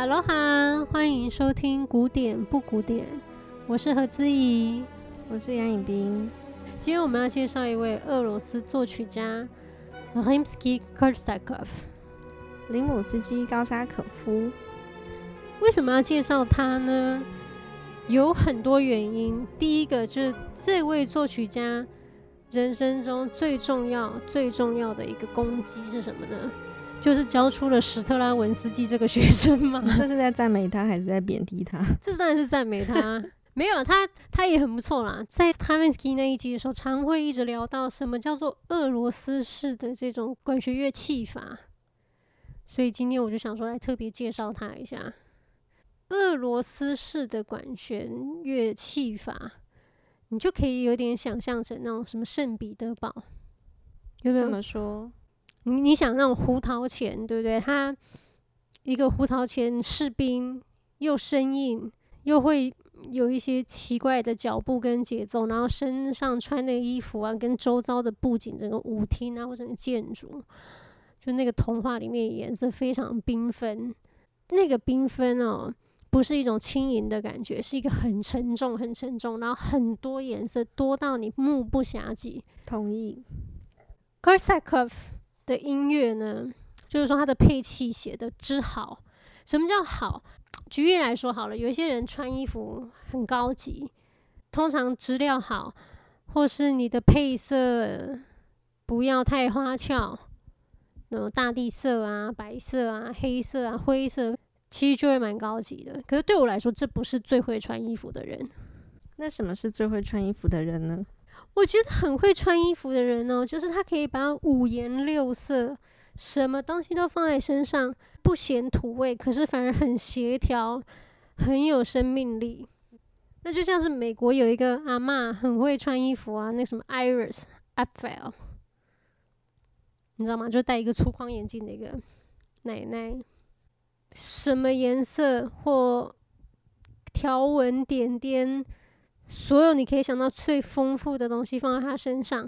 哈喽哈，欢迎收听古典不古典，我是何姿怡，我是杨颖冰。今天我们要介绍一位俄罗斯作曲家 Rimsky-Korsakov，林姆斯基高沙可夫。为什么要介绍他呢？有很多原因。第一个就是这位作曲家人生中最重要、最重要的一个功绩是什么呢？就是教出了史特拉文斯基这个学生吗。这是在赞美他，还是在贬低他？这当然是赞美他。没有他，他也很不错啦。在 Stravinsky 那一集的时候，常会一直聊到什么叫做俄罗斯式的这种管弦乐器法。所以今天我就想说来特别介绍他一下。俄罗斯式的管弦乐器法，你就可以有点想象成那种什么圣彼得堡，有没有？怎么说？你你想那种胡桃钳，对不对？他一个胡桃钳士兵，又生硬，又会有一些奇怪的脚步跟节奏，然后身上穿的衣服啊，跟周遭的布景，整个舞厅啊，或整个建筑，就那个童话里面颜色非常缤纷，那个缤纷哦。不是一种轻盈的感觉，是一个很沉重、很沉重，然后很多颜色，多到你目不暇接。同意。Korsakov 的音乐呢，就是说他的配器写的之好。什么叫好？举例来说好了，有一些人穿衣服很高级，通常质料好，或是你的配色不要太花俏，那种大地色啊、白色啊、黑色啊、灰色。其实就会蛮高级的，可是对我来说，这不是最会穿衣服的人。那什么是最会穿衣服的人呢？我觉得很会穿衣服的人呢、就是他可以把五颜六色，什么东西都放在身上，不显土味，可是反而很协调，很有生命力。那就像是美国有一个阿嬷很会穿衣服啊，那什么 Iris Apfel，你知道吗？就戴一个粗框眼镜的一个奶奶。什么颜色或条纹点点，所有你可以想到最丰富的东西放在他身上，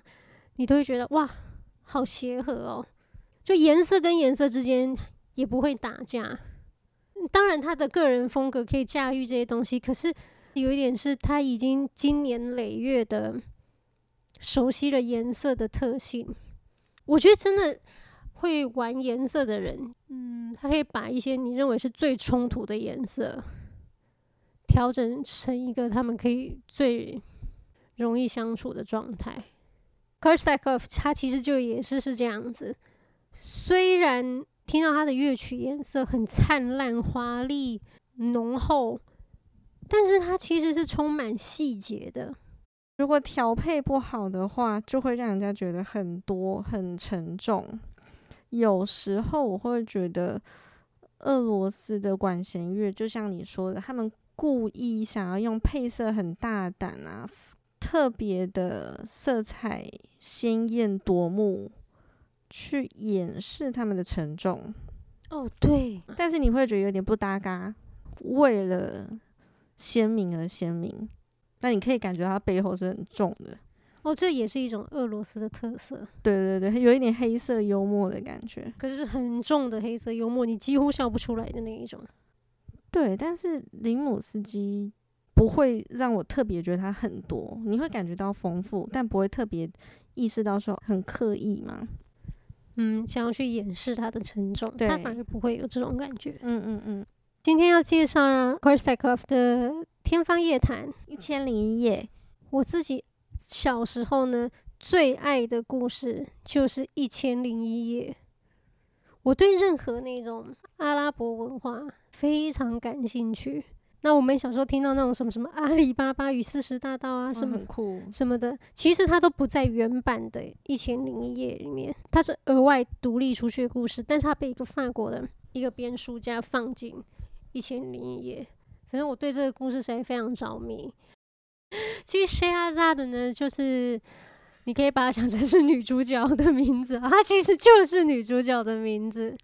你都会觉得哇，好协和哦！就颜色跟颜色之间也不会打架。当然，他的个人风格可以驾驭这些东西，可是有一点是他已经经年累月的熟悉了颜色的特性。我觉得真的。会玩颜色的人，嗯，他可以把一些你认为是最冲突的颜色，调整成一个他们可以最容易相处的状态。Korsakov 他其实就也是是这样子，虽然听到他的乐曲颜色很灿烂、华丽、浓厚，但是他其实是充满细节的。如果调配不好的话，就会让人家觉得很多、很沉重。有时候我会觉得，俄罗斯的管弦乐就像你说的，他们故意想要用配色很大胆啊，特别的色彩鲜艳夺目，去掩饰他们的沉重。哦，对。但是你会觉得有点不搭嘎，为了鲜明而鲜明，那你可以感觉它背后是很重的。哦，这也是一种俄罗斯的特色。对对对，有一点黑色幽默的感觉，可是是很重的黑色幽默，你几乎笑不出来的那一种。对，但是林姆斯基不会让我特别觉得他很多，你会感觉到丰富，但不会特别意识到说很刻意嘛。嗯，想要去掩饰他的沉重，他反而不会有这种感觉。嗯嗯嗯。今天要介绍 Korsakov 的《天方夜谭》一千零一夜，我自己。小时候呢，最爱的故事就是《一千零一夜》。我对任何那种阿拉伯文化非常感兴趣。那我们小时候听到那种什么什么《阿里巴巴与四十大盗》啊，什么很酷什么的，其实它都不在原版的《一千零一夜》里面，它是额外独立出去的故事，但是它被一个法国的一个编书家放进《一千零一夜》。反正我对这个故事实在非常着迷。其实 Scheherazade 呢，就是你可以把它想成是女主角的名字，它其实就是女主角的名字。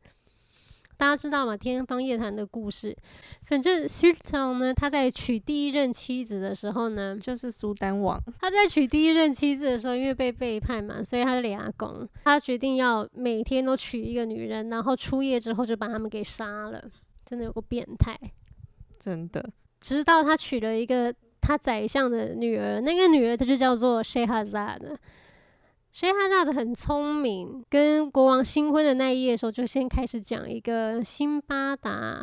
大家知道吗？《天方夜谭》的故事，反正 Sultan 呢，他在娶第一任妻子的时候呢，就是苏丹王。他在娶第一任妻子的时候，因为被背叛嘛，所以他是俩公，他决定要每天都娶一个女人，然后出夜之后就把他们给杀了。真的有个变态，真的。直到他娶了一个他宰相的女儿，那个女儿她就叫做 Shehrazad。Shehrazad 很聪明，跟国王新婚的那一夜的时候，就先开始讲一个辛巴达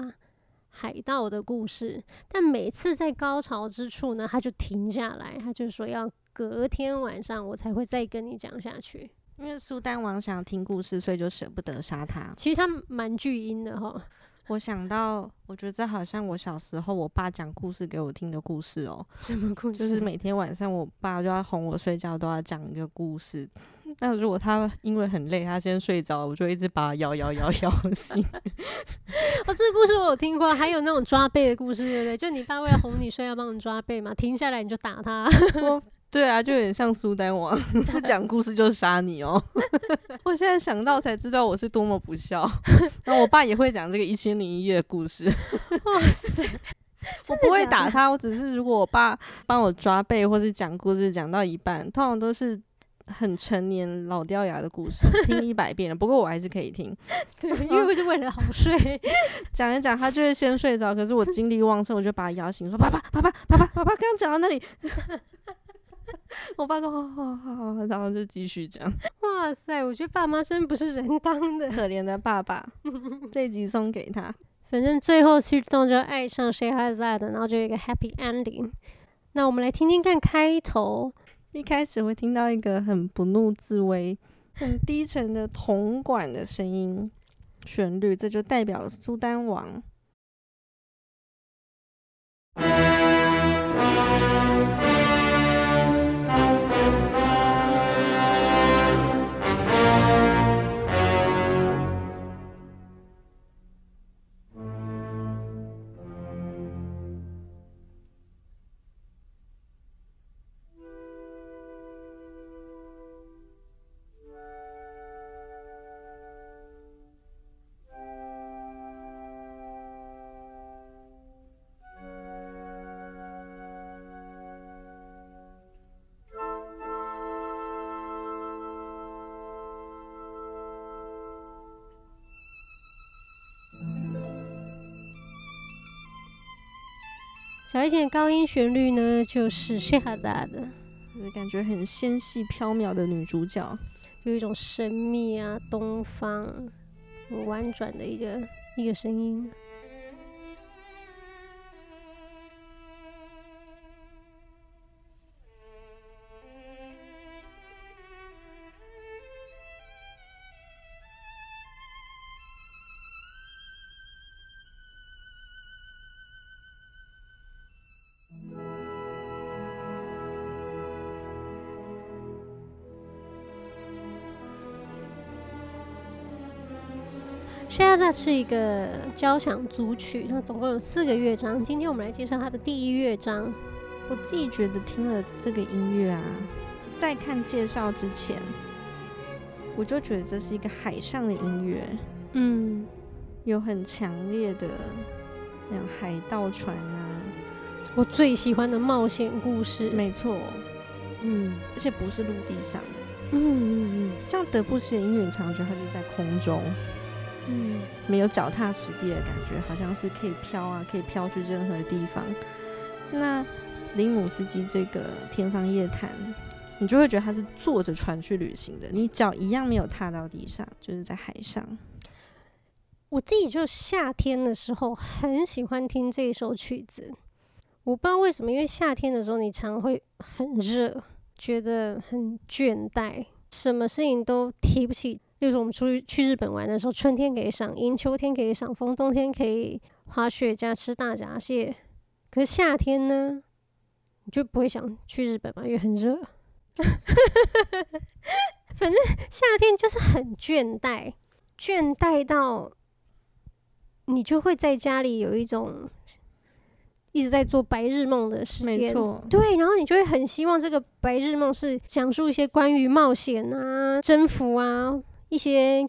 海盗的故事。但每次在高潮之处呢，他就停下来，他就说要隔天晚上我才会再跟你讲下去。因为苏丹王想听故事，所以就舍不得杀他。其实他蛮巨婴的哈。我想到，我觉得这好像我小时候我爸讲故事给我听的故事哦。什么故事？就是每天晚上我爸就要哄我睡觉，都要讲一个故事。那如果他因为很累，他先睡着，我就一直把他摇摇摇摇醒。哦，这个故事我有听过，还有那种抓背的故事，对不对？就你爸为了哄你睡，要帮你抓背嘛，停下来你就打他。对啊，就有点像苏丹王，不 讲故事就杀你哦。我现在想到才知道我是多么不孝。然后我爸也会讲这个一千零一夜的故事。哇塞！我不会打他，我只是如果我爸帮我抓背或是讲故事讲到一半，通常都是很成年老掉牙的故事，听一百遍了。不过我还是可以听，对，因为我是为了好睡。讲一讲，他就会先睡着，可是我精力旺盛，我就把他摇醒，说：“爸爸，爸爸，爸爸，爸爸，刚刚讲到那里。”我爸说：“好好好好。”然后就继续讲。哇塞，我觉得爸妈真不是人当的，可怜的爸爸。这一集送给他。反正最后去动就爱上 Shehrazad 然后就有一个 happy ending。那我们来听听看开头。一开始会听到一个很不怒自威、很低沉的铜管的声音旋律，这就代表了苏丹王。小提琴的高音旋律呢，就是 Shehrazad 的，就是感觉很纤细飘渺的女主角，有一种神秘啊、东方、婉转的一个一个声音。Shehrazad 是一个交响组曲，它总共有四个乐章。今天我们来介绍它的第一乐章。我自己觉得听了这个音乐啊，在看介绍之前，我就觉得这是一个海上的音乐。嗯，有很强烈的那种海盗船啊，我最喜欢的冒险故事。没错，嗯，而且不是陆地上的。嗯嗯嗯，像德布西的音乐，常觉得它就在空中。嗯，没有脚踏实地的感觉，好像是可以飘啊，可以飘去任何地方。那林姆斯基这个《天方夜谭》，你就会觉得他是坐着船去旅行的，你脚一样没有踏到地上，就是在海上。我自己就夏天的时候很喜欢听这首曲子，我不知道为什么，因为夏天的时候你常会很热，觉得很倦怠，什么事情都提不起。例如我们出去去日本玩的时候，春天可以赏樱，秋天可以赏枫，冬天可以滑雪加吃大闸蟹。可是夏天呢，你就不会想去日本嘛，因为很热。反正夏天就是很倦怠，倦怠到你就会在家里有一种。一直在做白日梦的时间，没错，对，然后你就会很希望这个白日梦是讲述一些关于冒险啊、征服啊，一些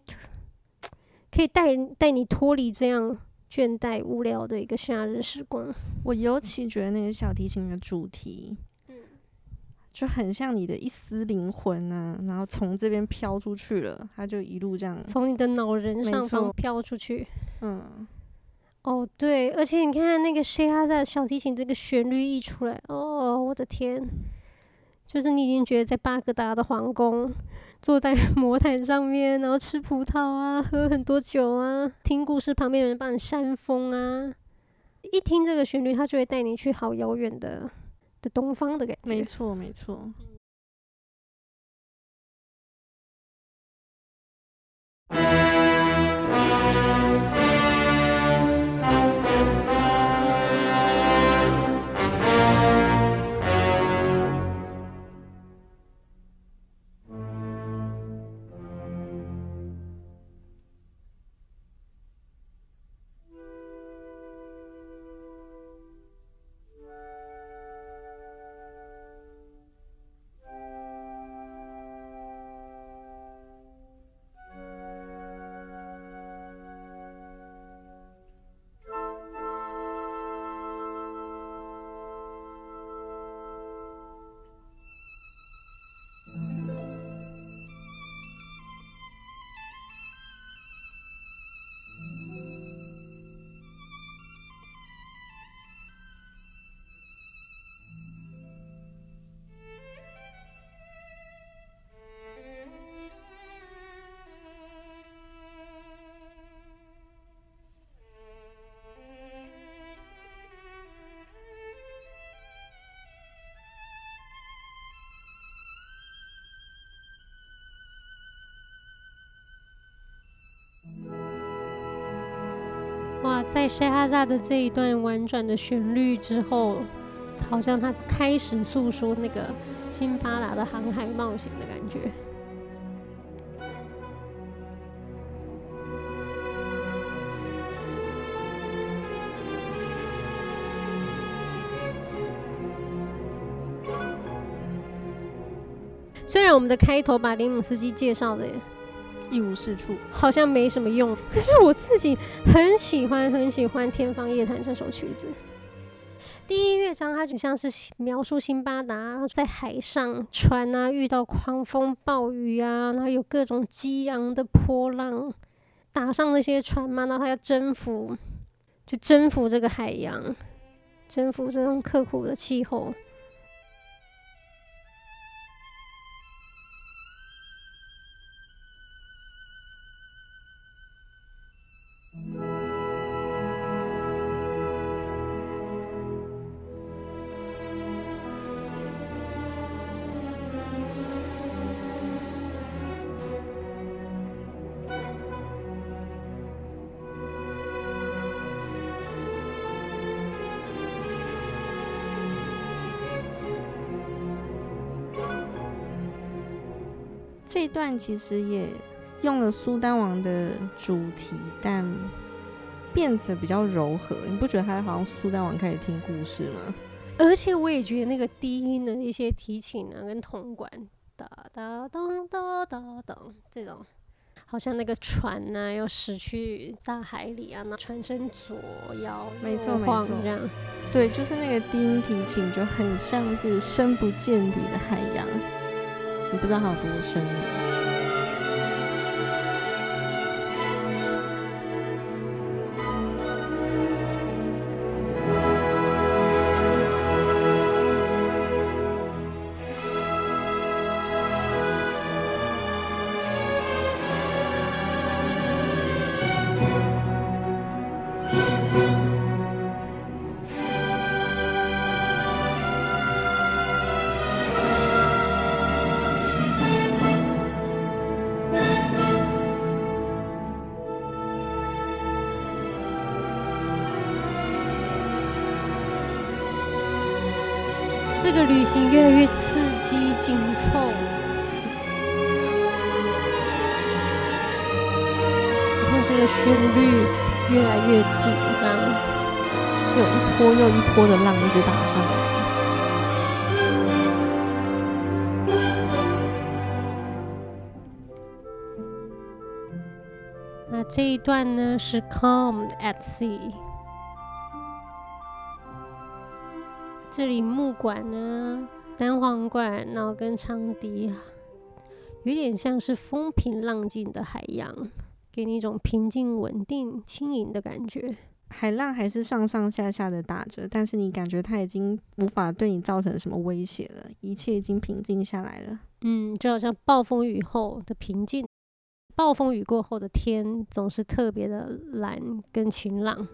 可以带带你脱离这样倦怠无聊的一个夏日时光。我尤其觉得那个小提琴的主题，嗯，就很像你的一丝灵魂啊，然后从这边飘出去了，它就一路这样从你的脑仁上方飘出去，嗯。哦，对，而且你看那个 Sherazade 小提琴这个旋律一出来，哦，我的天，就是你已经觉得在巴格达的皇宫，坐在 魔毯上面，然后吃葡萄啊，喝很多酒啊，听故事，旁边有人帮你扇风啊，一听这个旋律，他就会带你去好遥远的的东方的感觉。没错，没错。在沙哈扎的这一段婉转的旋律之后，好像他开始诉说那个辛巴达的航海冒险的感觉。虽然我们的开头把林姆斯基介绍的。一无是处，好像没什么用。可是我自己很喜欢，很喜欢《天方夜谭》这首曲子。第一乐章它就像是描述辛巴达在海上船啊，遇到狂风暴雨啊，然后有各种激昂的波浪，打上那些船嘛，然后他要征服，就征服这个海洋，征服这种刻苦的气候。段其实也用了苏丹王的主题，但变得比较柔和。你不觉得他好像苏丹王开始听故事吗？而且我也觉得那个低音的一些提琴啊，跟铜管哒哒当哒哒当这种，好像那个船呐、啊、要驶去大海里啊，那船身左摇没错没错这样。对，就是那个低音提琴就很像是深不见底的海洋。你不知道它有多深。波的浪一直打上来。那这一段呢是 Calm at Sea。这里木管呢，单簧管，然后跟长笛，有点像是风平浪静的海洋，给你一种平静、稳定、轻盈的感觉。海浪还是上上下下的打着，但是你感觉它已经无法对你造成什么威胁了，一切已经平静下来了。嗯，就好像暴风雨后的平静，暴风雨过后的天总是特别的蓝跟晴朗。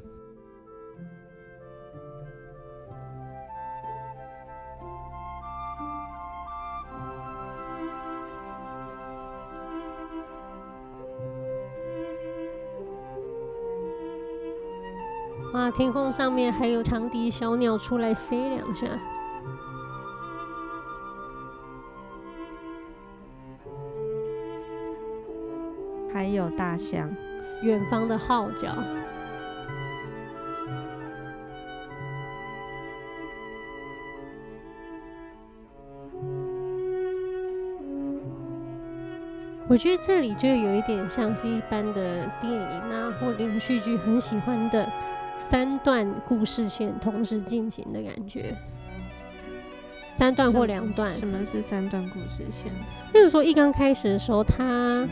哇，天空上面还有长笛小鸟出来飞两下，还有大象，远方的号角。我觉得这里就有一点像是一般的电影啊，或连续剧很喜欢的。三段故事线同时进行的感觉，三段或两段。什么是三段故事线？例如说，一刚开始的时候，他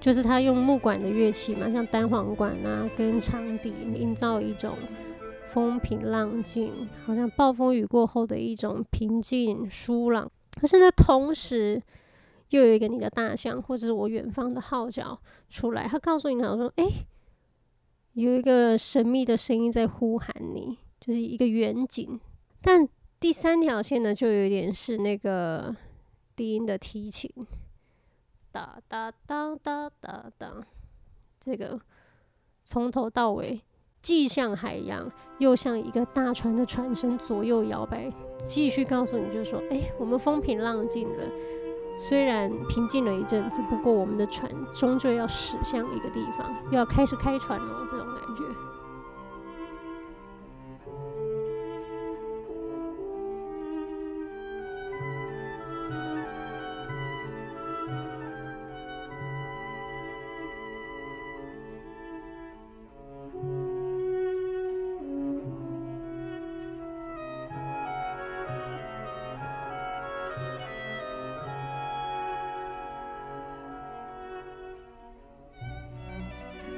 就是他用木管的乐器嘛，像单簧管啊，跟长笛，营造一种风平浪静，好像暴风雨过后的一种平静舒朗。可是呢，同时又有一个你的大象，或者是我远方的号角出来，他告诉你，他说：“哎。”有一个神秘的声音在呼喊你，就是一个远景。但第三条线呢，就有点是那个低音的提琴，哒哒哒哒哒哒。这个从头到尾，既像海洋，又像一个大船的船身左右摇摆，继续告诉你，就说：“哎，我们风平浪静了。”虽然平静了一阵子，不过我们的船终究要驶向一个地方，要开始开船了，这种感觉。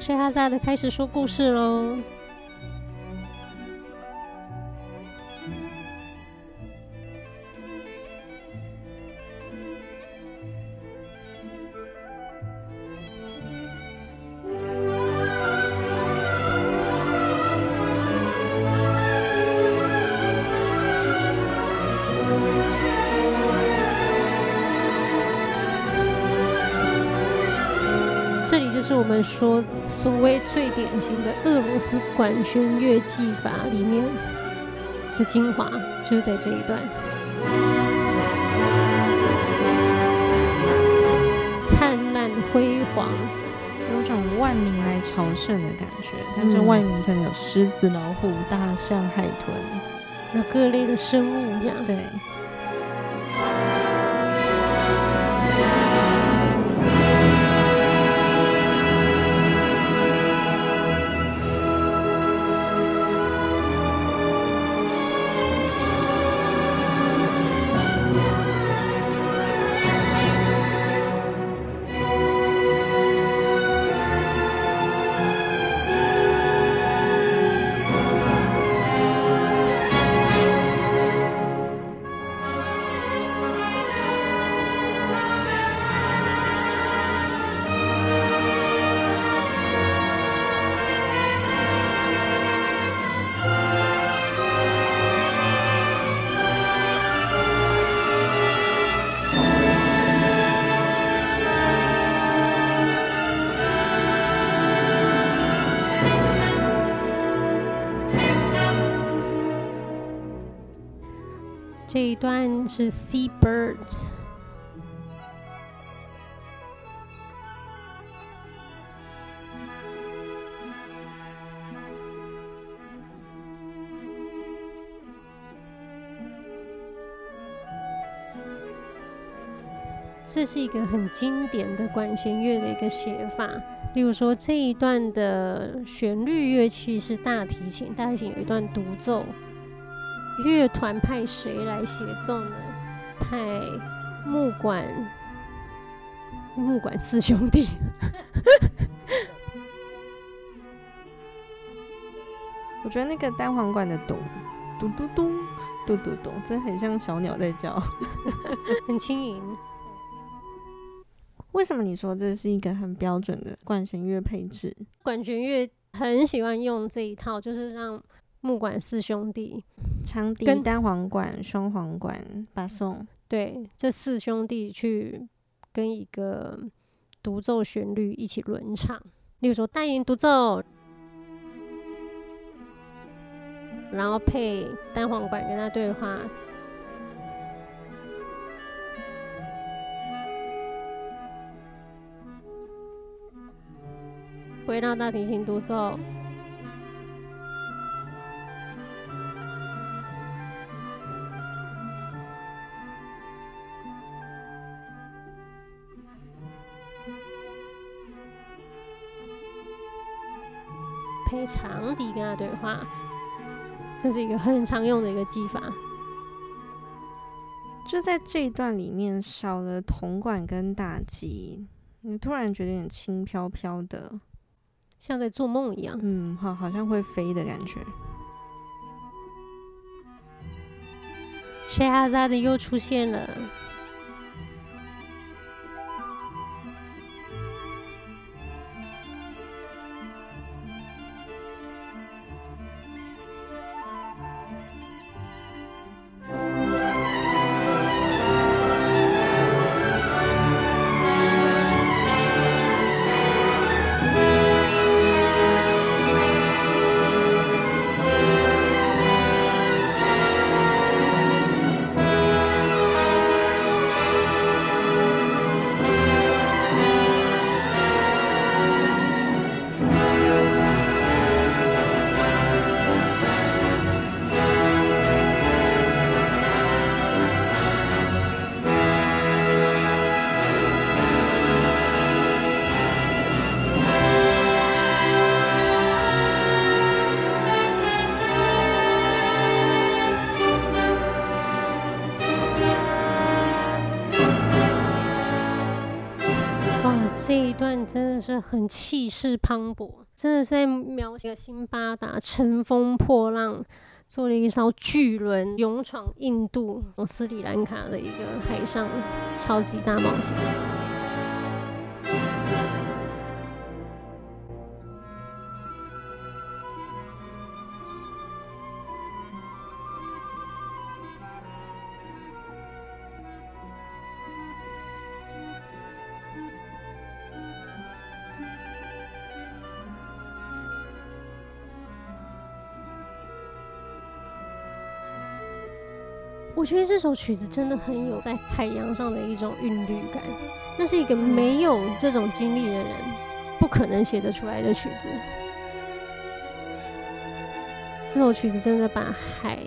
谢哈萨的开始说故事喽。就是我们说所谓最典型的俄罗斯管弦乐技法里面的精华，就是在这一段，灿烂辉煌，有种万民来朝圣的感觉。但是万民可能有狮子、老虎、大象、海豚，那各类的生物这样。对。这一段是 Sea Birds，这是一个很经典的管弦乐的一个写法。例如说，这一段的旋律乐器是大提琴，大提琴有一段独奏。乐团派谁来协奏呢？派木管，木管四兄弟。我觉得那个单簧管的咚嘟嘟嘟嘟嘟咚，真很像小鸟在叫，很轻盈。为什么你说这是一个很标准的管弦乐配置？管弦乐很喜欢用这一套，就是让木管四兄弟，长笛、单簧管、双簧管、巴松，对，这四兄弟去跟一个独奏旋律一起轮唱。例如说单音独奏，然后配单簧管跟他对话。回到大提琴独奏，配长笛跟他对话，这是一个很常用的一个技法。就在这一段里面少了铜管跟打击，你突然觉得有点轻飘飘的。像在做梦一样，嗯，好，好像会飞的感觉。谁哈扎的又出现了。段真的是很气势磅礴，真的是在描写辛巴达乘风破浪，坐了一艘巨轮勇闯印度、斯里兰卡的一个海上超级大冒险。我觉得这首曲子真的很有在海洋上的一种韵律感，那是一个没有这种经历的人不可能写得出来的曲子。这首曲子真的把海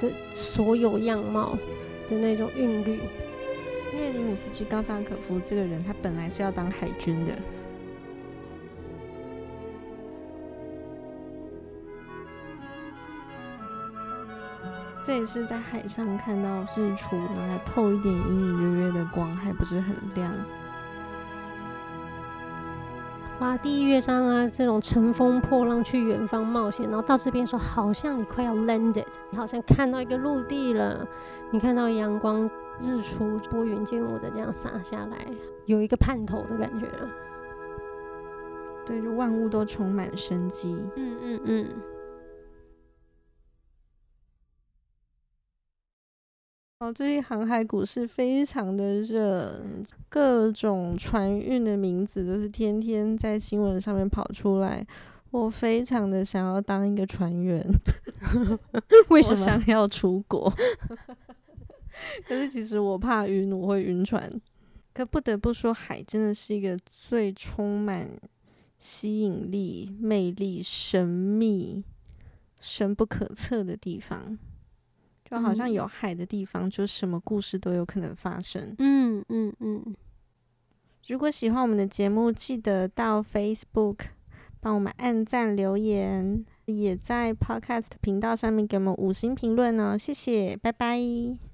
的所有样貌的那种韵律。因为里姆斯基高萨可夫这个人，他本来是要当海军的。这也是在海上看到日出，然后还透一点隐隐约约的光，还不是很亮。哇，第一乐章啊，这种乘风破浪去远方冒险，然后到这边的时候，好像你快要 landed，你好像看到一个陆地了，你看到阳光、日出、拨云见雾的这样洒下来，有一个盼头的感觉了。对，就万物都充满生机。嗯嗯嗯。哦，最近航海股市非常的热，各种船运的名字都是天天在新闻上面跑出来。我非常的想要当一个船员，为什么想要出国？可是其实我怕晕，我会晕船。可不得不说，海真的是一个最充满吸引力、魅力、神秘、深不可测的地方。就好像有海的地方，就什么故事都有可能发生。嗯嗯嗯。如果喜欢我们的节目，记得到 Facebook 帮我们按赞留言，也在 Podcast 频道上面给我们五星评论哦。谢谢，拜拜。